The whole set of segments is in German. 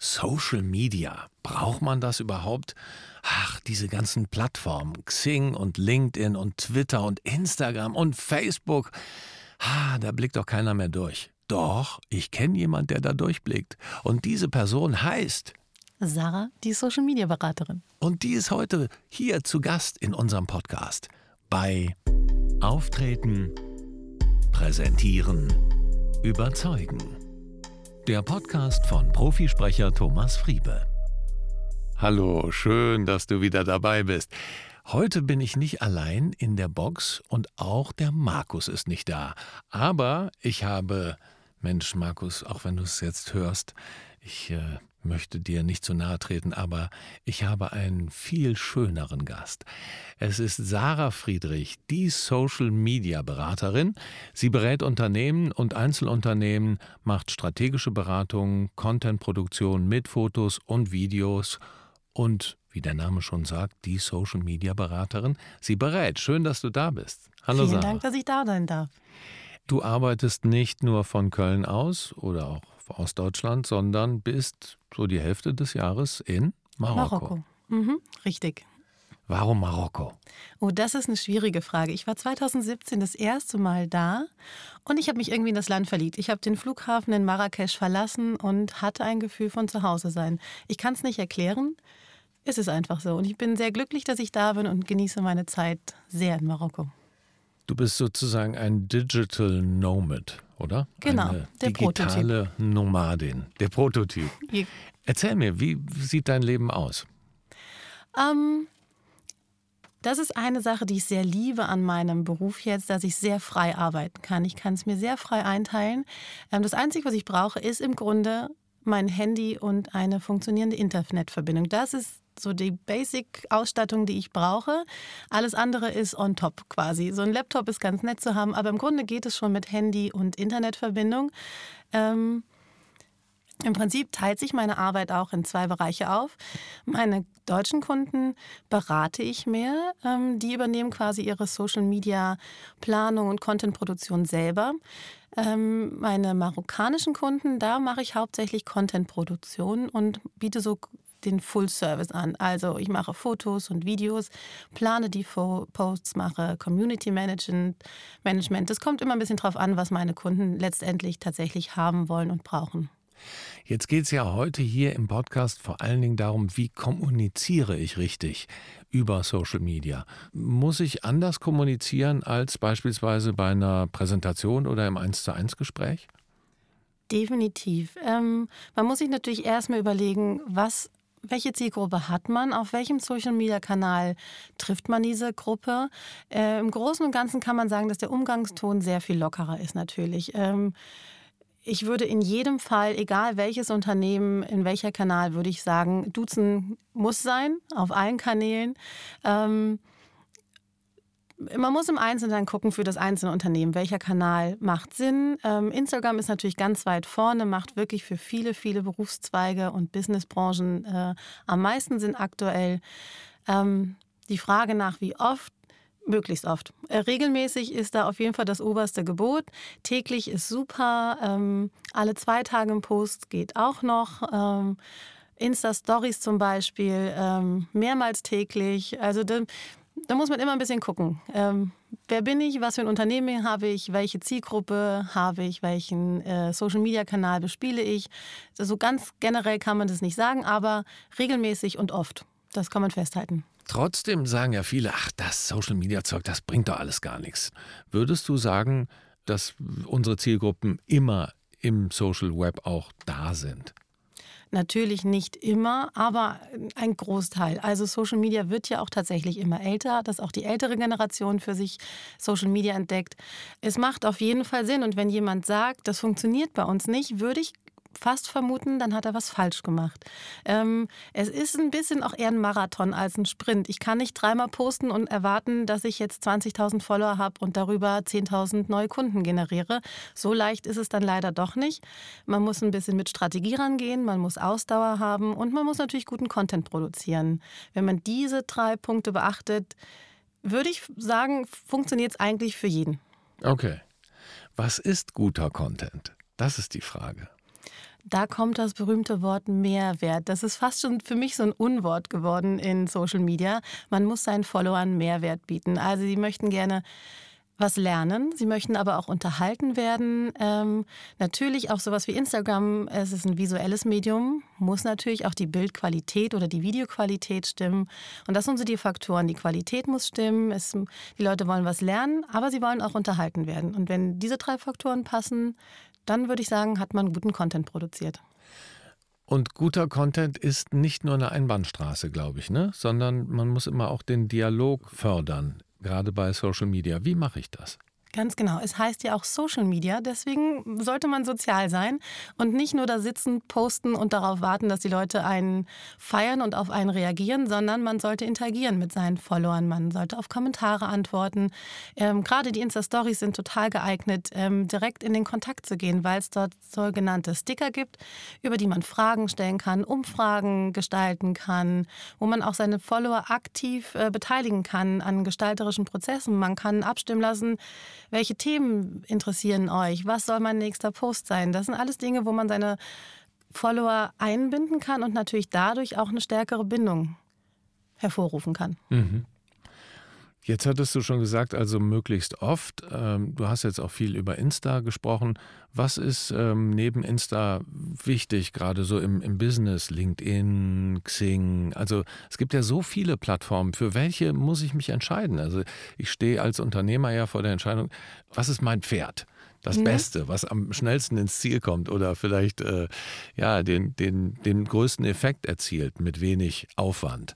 Social Media. Braucht man das überhaupt? Ach, diese ganzen Plattformen, Xing und LinkedIn und Twitter und Instagram und Facebook. Ah, da blickt doch keiner mehr durch. Doch, ich kenne jemanden, der da durchblickt. Und diese Person heißt Sarah, die Social Media Beraterin. Und die ist heute hier zu Gast in unserem Podcast bei Auftreten, Präsentieren, Überzeugen. Der Podcast von Profisprecher Thomas Friebe. Hallo, schön, dass du wieder dabei bist. Heute bin ich nicht allein in der Box und auch der Markus ist nicht da. Aber ich habe, Mensch, Markus, auch wenn du es jetzt hörst, ich äh, möchte dir nicht zu nahe treten, aber ich habe einen viel schöneren Gast. Es ist Sarah Friedrich, die Social Media Beraterin. Sie berät Unternehmen und Einzelunternehmen, macht strategische Beratung, Contentproduktion mit Fotos und Videos und wie der Name schon sagt, die Social Media Beraterin. Sie berät. Schön, dass du da bist. Hallo Vielen Sarah. Dank, dass ich da sein darf. Du arbeitest nicht nur von Köln aus oder auch aus Deutschland, sondern bist so die Hälfte des Jahres in Marokko. Marokko, mhm, richtig. Warum Marokko? Oh, das ist eine schwierige Frage. Ich war 2017 das erste Mal da und ich habe mich irgendwie in das Land verliebt. Ich habe den Flughafen in Marrakesch verlassen und hatte ein Gefühl von Zuhause sein. Ich kann es nicht erklären. Es ist einfach so. Und ich bin sehr glücklich, dass ich da bin und genieße meine Zeit sehr in Marokko. Du bist sozusagen ein Digital Nomad, oder? Genau, Eine der digitale Prototyp. Nomadin, der Prototyp. Erzähl mir, wie sieht dein Leben aus? Ähm, das ist eine Sache, die ich sehr liebe an meinem Beruf jetzt, dass ich sehr frei arbeiten kann. Ich kann es mir sehr frei einteilen. Ähm, das Einzige, was ich brauche, ist im Grunde mein Handy und eine funktionierende Internetverbindung. Das ist so die Basic-Ausstattung, die ich brauche. Alles andere ist on top quasi. So ein Laptop ist ganz nett zu haben, aber im Grunde geht es schon mit Handy und Internetverbindung. Ähm, im Prinzip teilt sich meine Arbeit auch in zwei Bereiche auf. Meine deutschen Kunden berate ich mehr. Ähm, die übernehmen quasi ihre Social-Media-Planung und Content-Produktion selber. Ähm, meine marokkanischen Kunden, da mache ich hauptsächlich Content-Produktion und biete so den Full Service an. Also ich mache Fotos und Videos, plane die Posts, mache Community Management. Es kommt immer ein bisschen drauf an, was meine Kunden letztendlich tatsächlich haben wollen und brauchen. Jetzt geht es ja heute hier im Podcast vor allen Dingen darum, wie kommuniziere ich richtig über Social Media. Muss ich anders kommunizieren als beispielsweise bei einer Präsentation oder im 1 zu 1 Gespräch? Definitiv. Ähm, man muss sich natürlich erstmal überlegen, was welche Zielgruppe hat man? Auf welchem Social-Media-Kanal trifft man diese Gruppe? Äh, Im Großen und Ganzen kann man sagen, dass der Umgangston sehr viel lockerer ist natürlich. Ähm, ich würde in jedem Fall, egal welches Unternehmen, in welcher Kanal, würde ich sagen, Duzen muss sein, auf allen Kanälen. Ähm, man muss im Einzelnen gucken für das einzelne Unternehmen, welcher Kanal macht Sinn. Ähm, Instagram ist natürlich ganz weit vorne, macht wirklich für viele, viele Berufszweige und Businessbranchen äh, am meisten Sinn aktuell. Ähm, die Frage nach, wie oft, möglichst oft. Äh, regelmäßig ist da auf jeden Fall das oberste Gebot. Täglich ist super. Ähm, alle zwei Tage im Post geht auch noch. Ähm, Insta-Stories zum Beispiel, ähm, mehrmals täglich. Also da muss man immer ein bisschen gucken. Ähm, wer bin ich? Was für ein Unternehmen habe ich? Welche Zielgruppe habe ich? Welchen äh, Social-Media-Kanal bespiele ich? So also ganz generell kann man das nicht sagen, aber regelmäßig und oft. Das kann man festhalten. Trotzdem sagen ja viele, ach, das Social-Media-Zeug, das bringt doch alles gar nichts. Würdest du sagen, dass unsere Zielgruppen immer im Social Web auch da sind? Natürlich nicht immer, aber ein Großteil. Also Social Media wird ja auch tatsächlich immer älter, dass auch die ältere Generation für sich Social Media entdeckt. Es macht auf jeden Fall Sinn. Und wenn jemand sagt, das funktioniert bei uns nicht, würde ich fast vermuten, dann hat er was falsch gemacht. Ähm, es ist ein bisschen auch eher ein Marathon als ein Sprint. Ich kann nicht dreimal posten und erwarten, dass ich jetzt 20.000 Follower habe und darüber 10.000 neue Kunden generiere. So leicht ist es dann leider doch nicht. Man muss ein bisschen mit Strategie rangehen, man muss Ausdauer haben und man muss natürlich guten Content produzieren. Wenn man diese drei Punkte beachtet, würde ich sagen, funktioniert es eigentlich für jeden. Okay. Was ist guter Content? Das ist die Frage. Da kommt das berühmte Wort Mehrwert. Das ist fast schon für mich so ein Unwort geworden in Social Media. Man muss seinen Followern Mehrwert bieten. Also sie möchten gerne was lernen. Sie möchten aber auch unterhalten werden. Ähm, natürlich auch sowas wie Instagram, es ist ein visuelles Medium, muss natürlich auch die Bildqualität oder die Videoqualität stimmen. Und das sind so die Faktoren. Die Qualität muss stimmen, es, die Leute wollen was lernen, aber sie wollen auch unterhalten werden. Und wenn diese drei Faktoren passen, dann würde ich sagen, hat man guten Content produziert. Und guter Content ist nicht nur eine Einbahnstraße, glaube ich, ne? sondern man muss immer auch den Dialog fördern gerade bei Social Media. Wie mache ich das? Ganz genau. Es heißt ja auch Social Media, deswegen sollte man sozial sein und nicht nur da sitzen, posten und darauf warten, dass die Leute einen feiern und auf einen reagieren, sondern man sollte interagieren mit seinen Followern. Man sollte auf Kommentare antworten. Ähm, gerade die Insta-Stories sind total geeignet, ähm, direkt in den Kontakt zu gehen, weil es dort sogenannte Sticker gibt, über die man Fragen stellen kann, Umfragen gestalten kann, wo man auch seine Follower aktiv äh, beteiligen kann an gestalterischen Prozessen. Man kann abstimmen lassen, welche Themen interessieren euch? Was soll mein nächster Post sein? Das sind alles Dinge, wo man seine Follower einbinden kann und natürlich dadurch auch eine stärkere Bindung hervorrufen kann. Mhm. Jetzt hattest du schon gesagt, also möglichst oft. Ähm, du hast jetzt auch viel über Insta gesprochen. Was ist ähm, neben Insta wichtig, gerade so im, im Business, LinkedIn, Xing? Also es gibt ja so viele Plattformen. Für welche muss ich mich entscheiden? Also ich stehe als Unternehmer ja vor der Entscheidung, was ist mein Pferd? das mhm. Beste, was am schnellsten ins Ziel kommt oder vielleicht äh, ja, den, den, den größten Effekt erzielt mit wenig Aufwand.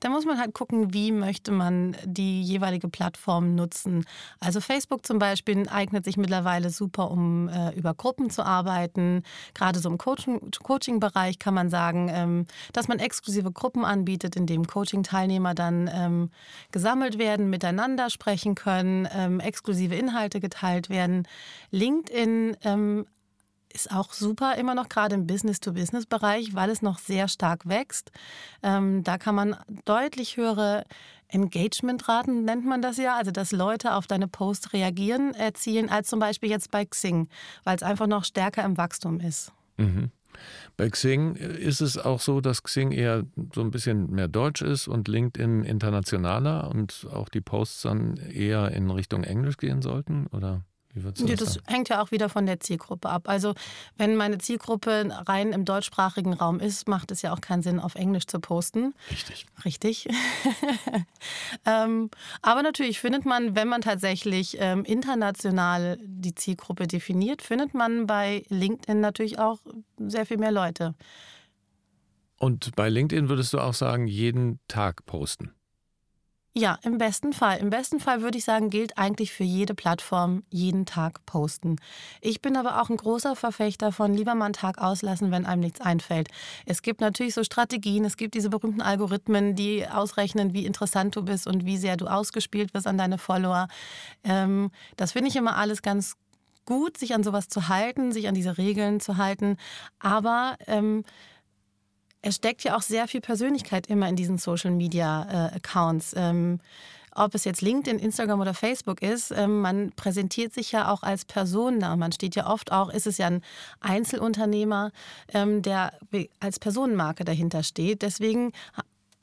Da muss man halt gucken, wie möchte man die jeweilige Plattform nutzen. Also Facebook zum Beispiel eignet sich mittlerweile super, um äh, über Gruppen zu arbeiten. Gerade so im Coaching-Bereich kann man sagen, ähm, dass man exklusive Gruppen anbietet, in denen Coaching-Teilnehmer dann ähm, gesammelt werden, miteinander sprechen können, ähm, exklusive Inhalte geteilt werden. LinkedIn ähm, ist auch super, immer noch gerade im Business-to-Business-Bereich, weil es noch sehr stark wächst. Ähm, da kann man deutlich höhere Engagement-Raten, nennt man das ja, also dass Leute auf deine Posts reagieren, erzielen, als zum Beispiel jetzt bei Xing, weil es einfach noch stärker im Wachstum ist. Mhm. Bei Xing ist es auch so, dass Xing eher so ein bisschen mehr deutsch ist und LinkedIn internationaler und auch die Posts dann eher in Richtung Englisch gehen sollten, oder? Wie würdest du das, das hängt ja auch wieder von der Zielgruppe ab. Also wenn meine Zielgruppe rein im deutschsprachigen Raum ist, macht es ja auch keinen Sinn, auf Englisch zu posten. Richtig. Richtig. ähm, aber natürlich findet man, wenn man tatsächlich ähm, international die Zielgruppe definiert, findet man bei LinkedIn natürlich auch sehr viel mehr Leute. Und bei LinkedIn würdest du auch sagen, jeden Tag posten? Ja, im besten Fall. Im besten Fall würde ich sagen, gilt eigentlich für jede Plattform jeden Tag posten. Ich bin aber auch ein großer Verfechter von lieber mal einen Tag auslassen, wenn einem nichts einfällt. Es gibt natürlich so Strategien, es gibt diese berühmten Algorithmen, die ausrechnen, wie interessant du bist und wie sehr du ausgespielt wirst an deine Follower. Ähm, das finde ich immer alles ganz gut, sich an sowas zu halten, sich an diese Regeln zu halten. Aber ähm, es steckt ja auch sehr viel Persönlichkeit immer in diesen Social Media äh, Accounts. Ähm, ob es jetzt LinkedIn, Instagram oder Facebook ist, ähm, man präsentiert sich ja auch als Person da. Man steht ja oft auch, ist es ja ein Einzelunternehmer, ähm, der als Personenmarke dahinter steht. Deswegen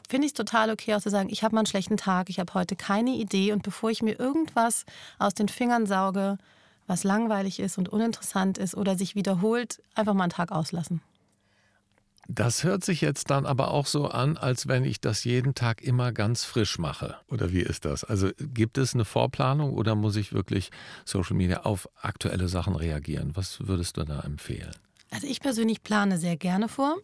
finde ich es total okay, auch zu sagen, ich habe mal einen schlechten Tag, ich habe heute keine Idee und bevor ich mir irgendwas aus den Fingern sauge, was langweilig ist und uninteressant ist oder sich wiederholt, einfach mal einen Tag auslassen. Das hört sich jetzt dann aber auch so an, als wenn ich das jeden Tag immer ganz frisch mache. Oder wie ist das? Also gibt es eine Vorplanung oder muss ich wirklich Social Media auf aktuelle Sachen reagieren? Was würdest du da empfehlen? Also ich persönlich plane sehr gerne vor.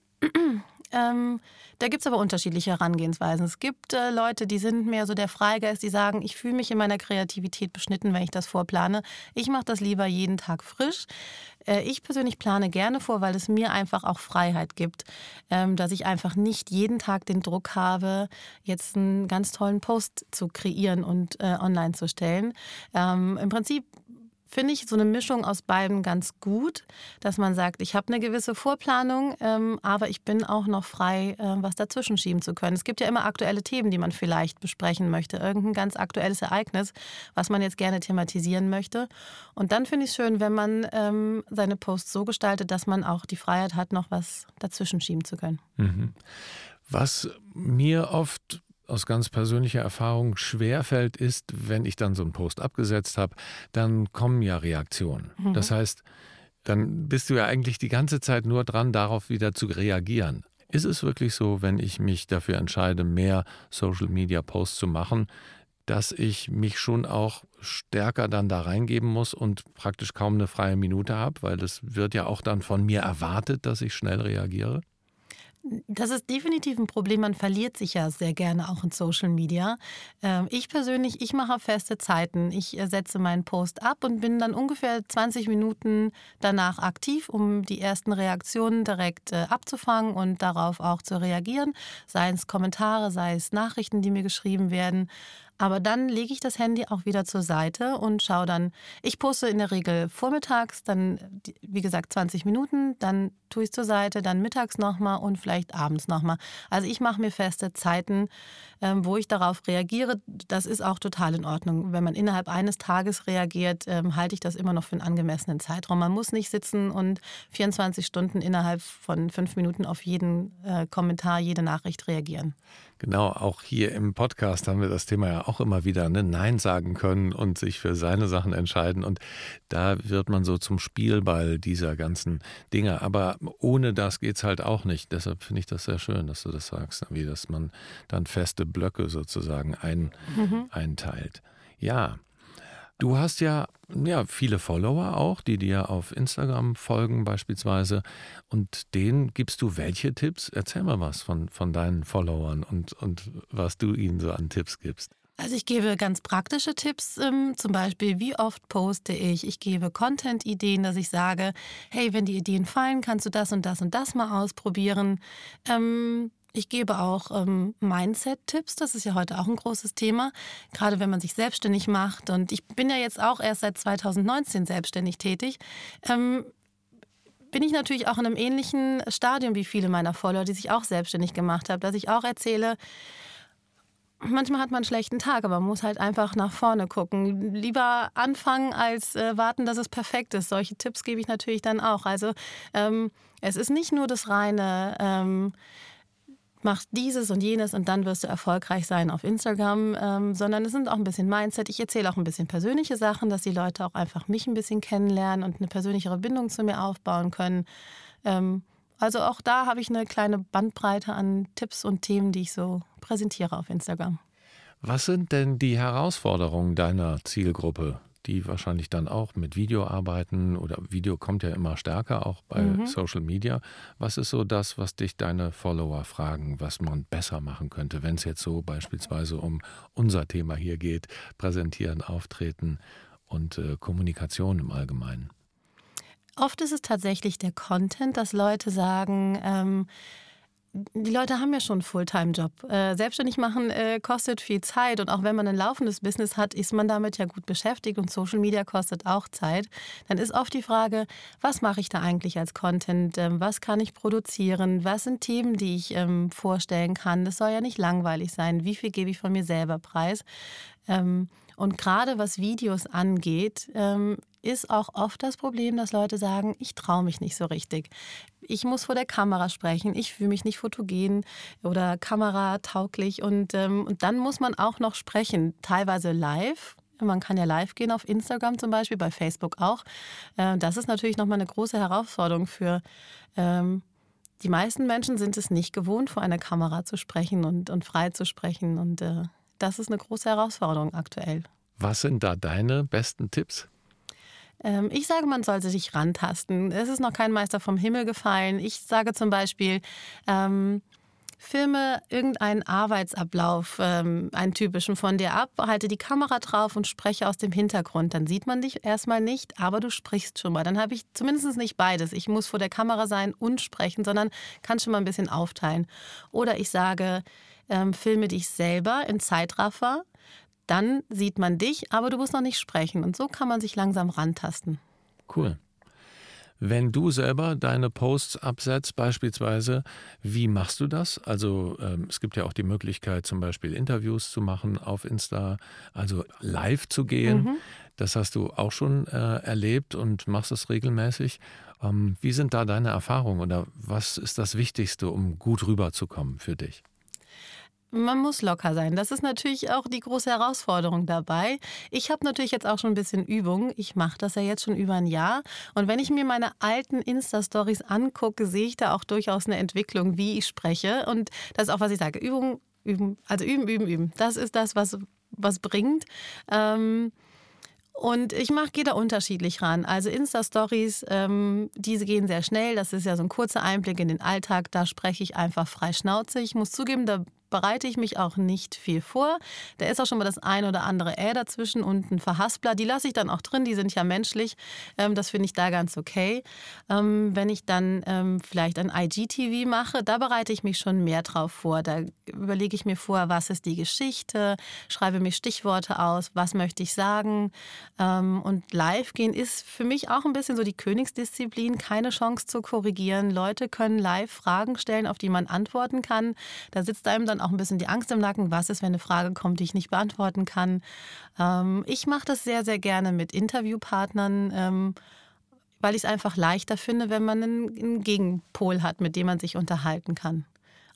Ähm, da gibt es aber unterschiedliche Herangehensweisen. Es gibt äh, Leute, die sind mehr so der Freigeist, die sagen, ich fühle mich in meiner Kreativität beschnitten, wenn ich das vorplane. Ich mache das lieber jeden Tag frisch. Äh, ich persönlich plane gerne vor, weil es mir einfach auch Freiheit gibt, ähm, dass ich einfach nicht jeden Tag den Druck habe, jetzt einen ganz tollen Post zu kreieren und äh, online zu stellen. Ähm, Im Prinzip finde ich so eine Mischung aus beiden ganz gut, dass man sagt, ich habe eine gewisse Vorplanung, ähm, aber ich bin auch noch frei, äh, was dazwischen schieben zu können. Es gibt ja immer aktuelle Themen, die man vielleicht besprechen möchte, irgendein ganz aktuelles Ereignis, was man jetzt gerne thematisieren möchte. Und dann finde ich es schön, wenn man ähm, seine Posts so gestaltet, dass man auch die Freiheit hat, noch was dazwischen schieben zu können. Mhm. Was mir oft aus ganz persönlicher Erfahrung schwerfällt, ist, wenn ich dann so einen Post abgesetzt habe, dann kommen ja Reaktionen. Mhm. Das heißt, dann bist du ja eigentlich die ganze Zeit nur dran, darauf wieder zu reagieren. Ist es wirklich so, wenn ich mich dafür entscheide, mehr Social-Media-Posts zu machen, dass ich mich schon auch stärker dann da reingeben muss und praktisch kaum eine freie Minute habe, weil es wird ja auch dann von mir erwartet, dass ich schnell reagiere? Das ist definitiv ein Problem. Man verliert sich ja sehr gerne auch in Social Media. Ähm, ich persönlich, ich mache feste Zeiten. Ich äh, setze meinen Post ab und bin dann ungefähr 20 Minuten danach aktiv, um die ersten Reaktionen direkt äh, abzufangen und darauf auch zu reagieren. Sei es Kommentare, sei es Nachrichten, die mir geschrieben werden. Aber dann lege ich das Handy auch wieder zur Seite und schaue dann, ich poste in der Regel vormittags, dann, wie gesagt, 20 Minuten, dann tue ich es zur Seite, dann mittags nochmal und vielleicht abends nochmal. Also ich mache mir feste Zeiten, ähm, wo ich darauf reagiere. Das ist auch total in Ordnung. Wenn man innerhalb eines Tages reagiert, ähm, halte ich das immer noch für einen angemessenen Zeitraum. Man muss nicht sitzen und 24 Stunden innerhalb von fünf Minuten auf jeden äh, Kommentar, jede Nachricht reagieren. Genau, auch hier im Podcast haben wir das Thema ja auch immer wieder, ne? Nein sagen können und sich für seine Sachen entscheiden. Und da wird man so zum Spielball dieser ganzen Dinge. Aber ohne das geht es halt auch nicht. Deshalb finde ich das sehr schön, dass du das sagst, wie dass man dann feste Blöcke sozusagen ein, mhm. einteilt. Ja, Du hast ja, ja viele Follower auch, die dir auf Instagram folgen beispielsweise. Und denen gibst du welche Tipps? Erzähl mal was von, von deinen Followern und, und was du ihnen so an Tipps gibst. Also ich gebe ganz praktische Tipps, ähm, zum Beispiel, wie oft poste ich. Ich gebe Content-Ideen, dass ich sage, hey, wenn die Ideen fallen, kannst du das und das und das mal ausprobieren. Ähm, ich gebe auch ähm, Mindset-Tipps, das ist ja heute auch ein großes Thema, gerade wenn man sich selbstständig macht. Und ich bin ja jetzt auch erst seit 2019 selbstständig tätig. Ähm, bin ich natürlich auch in einem ähnlichen Stadium wie viele meiner Follower, die sich auch selbstständig gemacht haben, dass ich auch erzähle, manchmal hat man einen schlechten Tag, aber man muss halt einfach nach vorne gucken. Lieber anfangen als äh, warten, dass es perfekt ist. Solche Tipps gebe ich natürlich dann auch. Also ähm, es ist nicht nur das reine ähm, mach dieses und jenes und dann wirst du erfolgreich sein auf Instagram, ähm, sondern es sind auch ein bisschen Mindset. Ich erzähle auch ein bisschen persönliche Sachen, dass die Leute auch einfach mich ein bisschen kennenlernen und eine persönlichere Bindung zu mir aufbauen können. Ähm, also auch da habe ich eine kleine Bandbreite an Tipps und Themen, die ich so präsentiere auf Instagram. Was sind denn die Herausforderungen deiner Zielgruppe? Die wahrscheinlich dann auch mit Video arbeiten oder Video kommt ja immer stärker auch bei mhm. Social Media. Was ist so das, was dich deine Follower fragen, was man besser machen könnte, wenn es jetzt so beispielsweise um unser Thema hier geht, präsentieren, auftreten und äh, Kommunikation im Allgemeinen? Oft ist es tatsächlich der Content, dass Leute sagen, ähm, die Leute haben ja schon einen Fulltime-Job. Äh, selbstständig machen äh, kostet viel Zeit und auch wenn man ein laufendes Business hat, ist man damit ja gut beschäftigt und Social Media kostet auch Zeit. Dann ist oft die Frage, was mache ich da eigentlich als Content? Ähm, was kann ich produzieren? Was sind Themen, die ich ähm, vorstellen kann? Das soll ja nicht langweilig sein. Wie viel gebe ich von mir selber preis? Ähm, und gerade was Videos angeht, ähm, ist auch oft das Problem, dass Leute sagen, ich traue mich nicht so richtig. Ich muss vor der Kamera sprechen, ich fühle mich nicht fotogen oder kameratauglich und, ähm, und dann muss man auch noch sprechen, teilweise live. Man kann ja live gehen auf Instagram zum Beispiel, bei Facebook auch. Äh, das ist natürlich nochmal eine große Herausforderung für ähm, die meisten Menschen sind es nicht gewohnt, vor einer Kamera zu sprechen und, und frei zu sprechen. Und äh, das ist eine große Herausforderung aktuell. Was sind da deine besten Tipps? Ähm, ich sage, man sollte sich rantasten. Es ist noch kein Meister vom Himmel gefallen. Ich sage zum Beispiel, ähm, filme irgendeinen Arbeitsablauf, ähm, einen typischen von dir ab, halte die Kamera drauf und spreche aus dem Hintergrund. Dann sieht man dich erstmal nicht, aber du sprichst schon mal. Dann habe ich zumindest nicht beides. Ich muss vor der Kamera sein und sprechen, sondern kann schon mal ein bisschen aufteilen. Oder ich sage, ähm, filme dich selber in Zeitraffer dann sieht man dich, aber du musst noch nicht sprechen. Und so kann man sich langsam rantasten. Cool. Wenn du selber deine Posts absetzt, beispielsweise, wie machst du das? Also ähm, es gibt ja auch die Möglichkeit, zum Beispiel Interviews zu machen auf Insta, also live zu gehen. Mhm. Das hast du auch schon äh, erlebt und machst es regelmäßig. Ähm, wie sind da deine Erfahrungen oder was ist das Wichtigste, um gut rüberzukommen für dich? Man muss locker sein. Das ist natürlich auch die große Herausforderung dabei. Ich habe natürlich jetzt auch schon ein bisschen Übung. Ich mache das ja jetzt schon über ein Jahr. Und wenn ich mir meine alten Insta-Stories angucke, sehe ich da auch durchaus eine Entwicklung, wie ich spreche. Und das ist auch, was ich sage. Übung, üben. Also üben, üben, üben. Das ist das, was, was bringt. Ähm, und ich mache, gehe da unterschiedlich ran. Also Insta-Stories, ähm, diese gehen sehr schnell. Das ist ja so ein kurzer Einblick in den Alltag. Da spreche ich einfach frei Schnauze. Ich muss zugeben, da bereite ich mich auch nicht viel vor. Da ist auch schon mal das ein oder andere Ä dazwischen und ein Verhaspler. Die lasse ich dann auch drin, die sind ja menschlich. Ähm, das finde ich da ganz okay. Ähm, wenn ich dann ähm, vielleicht ein IGTV mache, da bereite ich mich schon mehr drauf vor. Da überlege ich mir vor, was ist die Geschichte, schreibe mir Stichworte aus, was möchte ich sagen. Und live gehen ist für mich auch ein bisschen so die Königsdisziplin, keine Chance zu korrigieren. Leute können live Fragen stellen, auf die man antworten kann. Da sitzt einem dann auch ein bisschen die Angst im Nacken, was ist, wenn eine Frage kommt, die ich nicht beantworten kann. Ähm, ich mache das sehr, sehr gerne mit Interviewpartnern, ähm, weil ich es einfach leichter finde, wenn man einen, einen Gegenpol hat, mit dem man sich unterhalten kann.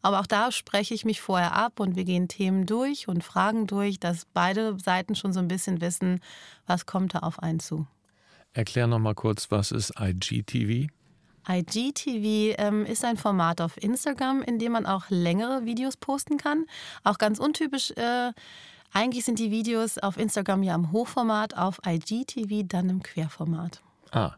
Aber auch da spreche ich mich vorher ab und wir gehen Themen durch und Fragen durch, dass beide Seiten schon so ein bisschen wissen, was kommt da auf einen zu. Erklär noch mal kurz, was ist IGTV? IGTV ähm, ist ein Format auf Instagram, in dem man auch längere Videos posten kann. Auch ganz untypisch. Äh, eigentlich sind die Videos auf Instagram ja im Hochformat, auf IGTV dann im Querformat. Ah,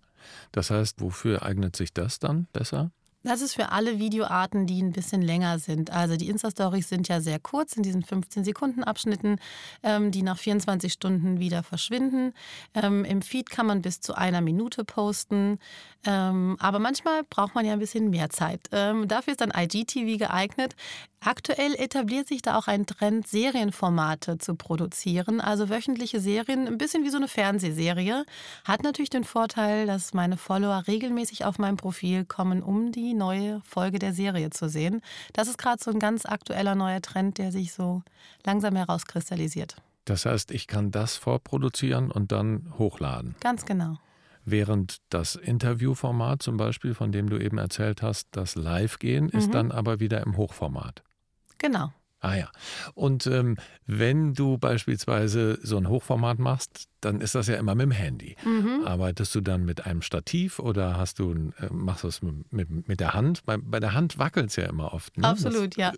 das heißt, wofür eignet sich das dann besser? Das ist für alle Videoarten, die ein bisschen länger sind. Also die Insta-Stories sind ja sehr kurz in diesen 15-Sekunden-Abschnitten, ähm, die nach 24 Stunden wieder verschwinden. Ähm, Im Feed kann man bis zu einer Minute posten. Ähm, aber manchmal braucht man ja ein bisschen mehr Zeit. Ähm, dafür ist dann IGTV geeignet. Aktuell etabliert sich da auch ein Trend, Serienformate zu produzieren, also wöchentliche Serien, ein bisschen wie so eine Fernsehserie. Hat natürlich den Vorteil, dass meine Follower regelmäßig auf mein Profil kommen, um die neue Folge der Serie zu sehen. Das ist gerade so ein ganz aktueller neuer Trend, der sich so langsam herauskristallisiert. Das heißt, ich kann das vorproduzieren und dann hochladen. Ganz genau. Während das Interviewformat zum Beispiel, von dem du eben erzählt hast, das Live-Gehen, mhm. ist dann aber wieder im Hochformat. Genau. Ah ja. Und ähm, wenn du beispielsweise so ein Hochformat machst, dann ist das ja immer mit dem Handy. Mhm. Arbeitest du dann mit einem Stativ oder hast du äh, machst du es mit, mit, mit, der Hand? Bei, bei der Hand wackelt es ja immer oft. Ne? Absolut, das, ja.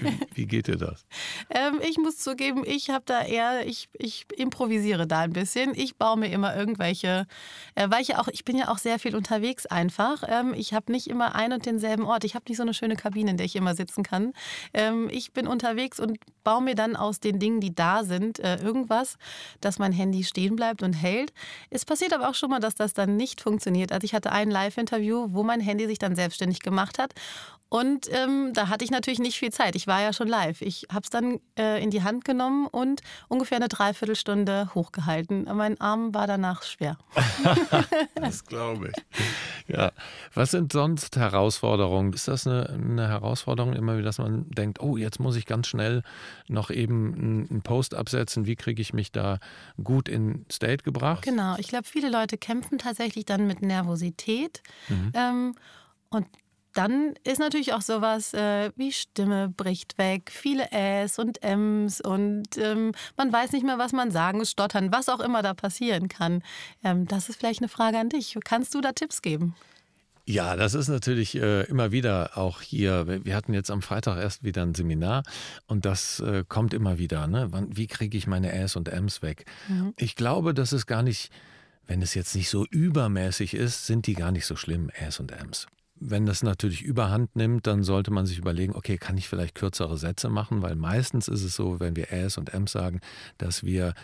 Wie, wie, geht dir das? Ähm, ich muss zugeben, ich habe da eher, ich, ich improvisiere da ein bisschen. Ich baue mir immer irgendwelche, äh, weil ich ja auch, ich bin ja auch sehr viel unterwegs einfach. Ähm, ich habe nicht immer einen und denselben Ort. Ich habe nicht so eine schöne Kabine, in der ich immer sitzen kann. Ähm, ich bin unterwegs und baue mir dann aus den Dingen, die da sind, äh, irgendwas, dass mein Handy stehen bleibt und hält. Es passiert aber auch schon mal, dass das dann nicht funktioniert. Also ich hatte ein Live-Interview, wo mein Handy sich dann selbstständig gemacht hat und ähm, da hatte ich natürlich nicht viel Zeit. Ich war ja schon live. Ich habe es dann äh, in die Hand genommen und ungefähr eine Dreiviertelstunde hochgehalten. Mein Arm war danach schwer. das glaube ich. Ja. Was sind sonst Herausforderungen? Ist das eine, eine, Herausforderung immer dass man denkt, oh, jetzt muss ich ganz schnell noch eben einen Post absetzen. Wie kriege ich mich da gut in State gebracht? Genau. Ich glaube, viele Leute kämpfen tatsächlich dann mit Nervosität. Mhm. Ähm, und dann ist natürlich auch sowas äh, wie Stimme bricht weg, viele Äs und Ms und ähm, man weiß nicht mehr, was man sagen, stottern, was auch immer da passieren kann. Ähm, das ist vielleicht eine Frage an dich. Kannst du da Tipps geben? Ja, das ist natürlich äh, immer wieder auch hier. Wir hatten jetzt am Freitag erst wieder ein Seminar und das äh, kommt immer wieder. Ne? Wann, wie kriege ich meine Äs und Ms weg? Mhm. Ich glaube, das ist gar nicht, wenn es jetzt nicht so übermäßig ist, sind die gar nicht so schlimm, Äs und Ms. Wenn das natürlich überhand nimmt, dann sollte man sich überlegen, okay, kann ich vielleicht kürzere Sätze machen? Weil meistens ist es so, wenn wir Äs und Ms sagen, dass wir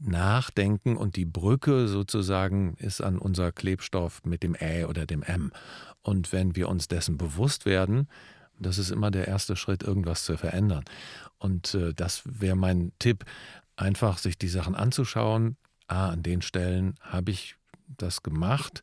nachdenken und die Brücke sozusagen ist an unser Klebstoff mit dem Ä oder dem M. Und wenn wir uns dessen bewusst werden, das ist immer der erste Schritt, irgendwas zu verändern. Und äh, das wäre mein Tipp. einfach sich die Sachen anzuschauen. Ah, an den Stellen habe ich das gemacht.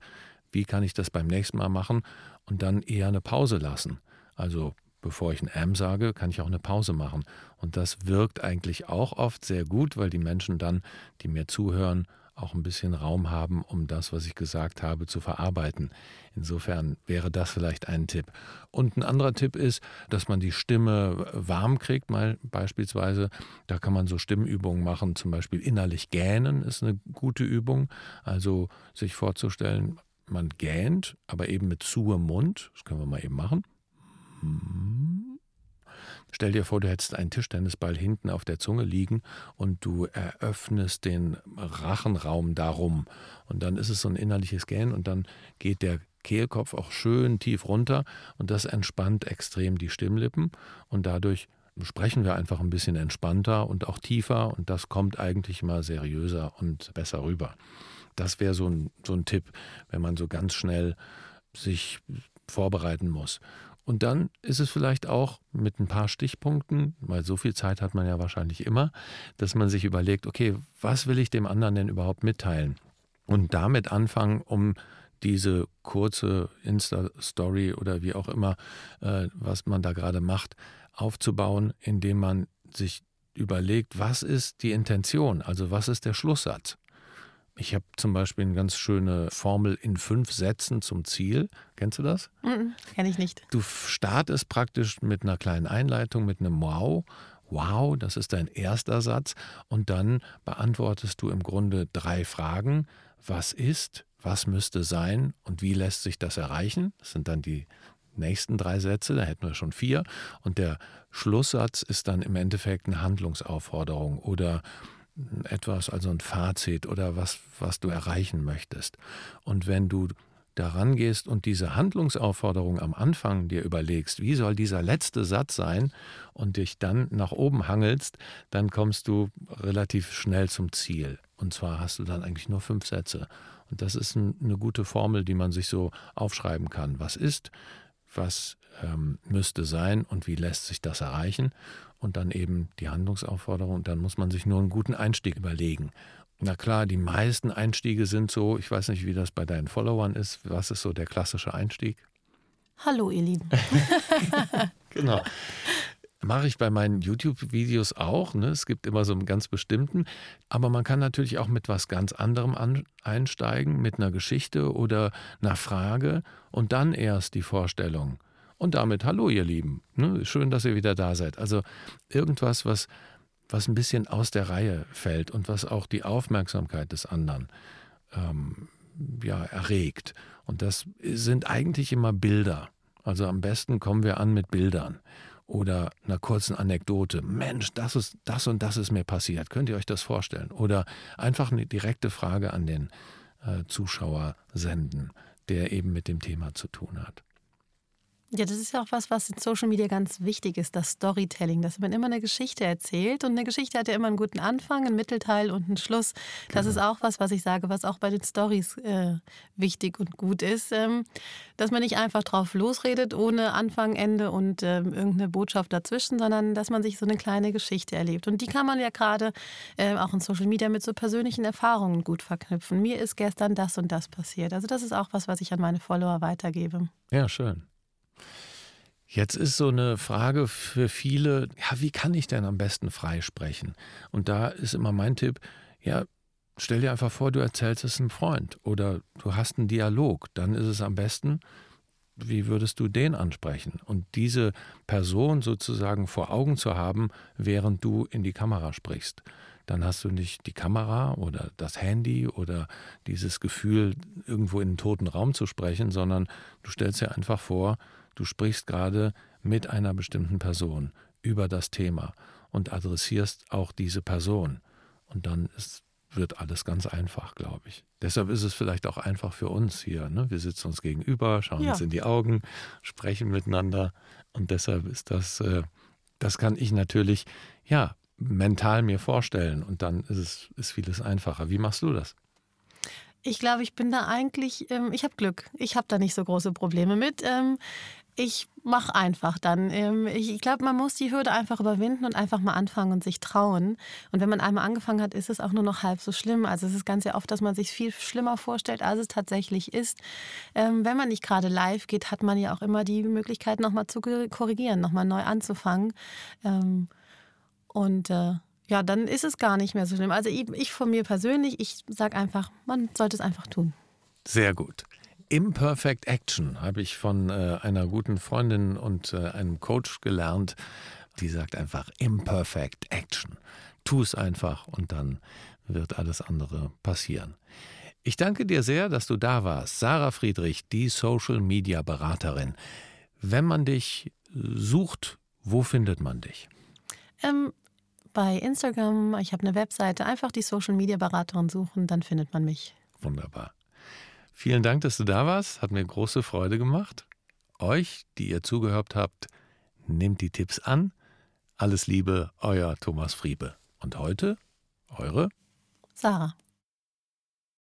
Wie kann ich das beim nächsten Mal machen? Und dann eher eine Pause lassen. Also bevor ich ein M sage, kann ich auch eine Pause machen. Und das wirkt eigentlich auch oft sehr gut, weil die Menschen dann, die mir zuhören, auch ein bisschen Raum haben, um das, was ich gesagt habe, zu verarbeiten. Insofern wäre das vielleicht ein Tipp. Und ein anderer Tipp ist, dass man die Stimme warm kriegt, mal beispielsweise. Da kann man so Stimmübungen machen, zum Beispiel innerlich gähnen ist eine gute Übung. Also sich vorzustellen, man gähnt, aber eben mit zuem Mund. Das können wir mal eben machen. Stell dir vor, du hättest einen Tischtennisball hinten auf der Zunge liegen und du eröffnest den Rachenraum darum. Und dann ist es so ein innerliches Gähnen und dann geht der Kehlkopf auch schön tief runter und das entspannt extrem die Stimmlippen und dadurch sprechen wir einfach ein bisschen entspannter und auch tiefer und das kommt eigentlich mal seriöser und besser rüber. Das wäre so ein, so ein Tipp, wenn man so ganz schnell sich vorbereiten muss. Und dann ist es vielleicht auch mit ein paar Stichpunkten, weil so viel Zeit hat man ja wahrscheinlich immer, dass man sich überlegt, okay, was will ich dem anderen denn überhaupt mitteilen? Und damit anfangen, um diese kurze Insta-Story oder wie auch immer, äh, was man da gerade macht, aufzubauen, indem man sich überlegt, was ist die Intention, also was ist der Schlusssatz. Ich habe zum Beispiel eine ganz schöne Formel in fünf Sätzen zum Ziel. Kennst du das? Mm, Kenne ich nicht. Du startest praktisch mit einer kleinen Einleitung, mit einem Wow. Wow, das ist dein erster Satz. Und dann beantwortest du im Grunde drei Fragen. Was ist, was müsste sein und wie lässt sich das erreichen? Das sind dann die nächsten drei Sätze, da hätten wir schon vier. Und der Schlusssatz ist dann im Endeffekt eine Handlungsaufforderung oder etwas, also ein Fazit oder was, was du erreichen möchtest. Und wenn du daran gehst und diese Handlungsaufforderung am Anfang dir überlegst, wie soll dieser letzte Satz sein und dich dann nach oben hangelst, dann kommst du relativ schnell zum Ziel. Und zwar hast du dann eigentlich nur fünf Sätze. Und das ist eine gute Formel, die man sich so aufschreiben kann. Was ist, was ähm, müsste sein und wie lässt sich das erreichen? und dann eben die Handlungsaufforderung. Dann muss man sich nur einen guten Einstieg überlegen. Na klar, die meisten Einstiege sind so, ich weiß nicht, wie das bei deinen Followern ist. Was ist so der klassische Einstieg? Hallo, ihr Lieben. genau. Mache ich bei meinen YouTube-Videos auch. Ne? Es gibt immer so einen ganz bestimmten. Aber man kann natürlich auch mit was ganz anderem an, einsteigen, mit einer Geschichte oder einer Frage und dann erst die Vorstellung. Und damit hallo, ihr Lieben. Ne? Schön, dass ihr wieder da seid. Also irgendwas, was, was ein bisschen aus der Reihe fällt und was auch die Aufmerksamkeit des anderen ähm, ja, erregt. Und das sind eigentlich immer Bilder. Also am besten kommen wir an mit Bildern oder einer kurzen Anekdote. Mensch, das ist das und das ist mir passiert. Könnt ihr euch das vorstellen? Oder einfach eine direkte Frage an den äh, Zuschauer senden, der eben mit dem Thema zu tun hat. Ja, das ist ja auch was, was in Social Media ganz wichtig ist, das Storytelling, dass man immer eine Geschichte erzählt. Und eine Geschichte hat ja immer einen guten Anfang, einen Mittelteil und einen Schluss. Das genau. ist auch was, was ich sage, was auch bei den Stories äh, wichtig und gut ist, ähm, dass man nicht einfach drauf losredet, ohne Anfang, Ende und ähm, irgendeine Botschaft dazwischen, sondern dass man sich so eine kleine Geschichte erlebt. Und die kann man ja gerade äh, auch in Social Media mit so persönlichen Erfahrungen gut verknüpfen. Mir ist gestern das und das passiert. Also das ist auch was, was ich an meine Follower weitergebe. Ja, schön. Jetzt ist so eine Frage für viele, ja, wie kann ich denn am besten freisprechen? Und da ist immer mein Tipp, ja, stell dir einfach vor, du erzählst es einem Freund oder du hast einen Dialog, dann ist es am besten, wie würdest du den ansprechen? Und diese Person sozusagen vor Augen zu haben, während du in die Kamera sprichst. Dann hast du nicht die Kamera oder das Handy oder dieses Gefühl, irgendwo in einen toten Raum zu sprechen, sondern du stellst dir einfach vor, Du sprichst gerade mit einer bestimmten Person über das Thema und adressierst auch diese Person. Und dann ist, wird alles ganz einfach, glaube ich. Deshalb ist es vielleicht auch einfach für uns hier. Ne? Wir sitzen uns gegenüber, schauen ja. uns in die Augen, sprechen miteinander. Und deshalb ist das, äh, das kann ich natürlich, ja, mental mir vorstellen. Und dann ist es ist vieles einfacher. Wie machst du das? Ich glaube, ich bin da eigentlich, ähm, ich habe Glück. Ich habe da nicht so große Probleme mit. Ähm, ich mache einfach dann. Ähm, ich glaube, man muss die Hürde einfach überwinden und einfach mal anfangen und sich trauen. Und wenn man einmal angefangen hat, ist es auch nur noch halb so schlimm. Also es ist ganz sehr oft, dass man sich viel schlimmer vorstellt, als es tatsächlich ist. Ähm, wenn man nicht gerade live geht, hat man ja auch immer die Möglichkeit, nochmal zu korrigieren, nochmal neu anzufangen. Ähm, und äh, ja, dann ist es gar nicht mehr so schlimm. Also ich, ich von mir persönlich, ich sage einfach, man sollte es einfach tun. Sehr gut. Imperfect Action habe ich von äh, einer guten Freundin und äh, einem Coach gelernt. Die sagt einfach Imperfect Action. Tu es einfach und dann wird alles andere passieren. Ich danke dir sehr, dass du da warst. Sarah Friedrich, die Social Media Beraterin. Wenn man dich sucht, wo findet man dich? Ähm, bei Instagram, ich habe eine Webseite, einfach die Social Media Beraterin suchen, dann findet man mich. Wunderbar. Vielen Dank, dass du da warst. Hat mir große Freude gemacht. Euch, die ihr zugehört habt, nehmt die Tipps an. Alles Liebe, euer Thomas Friebe. Und heute, eure Sarah.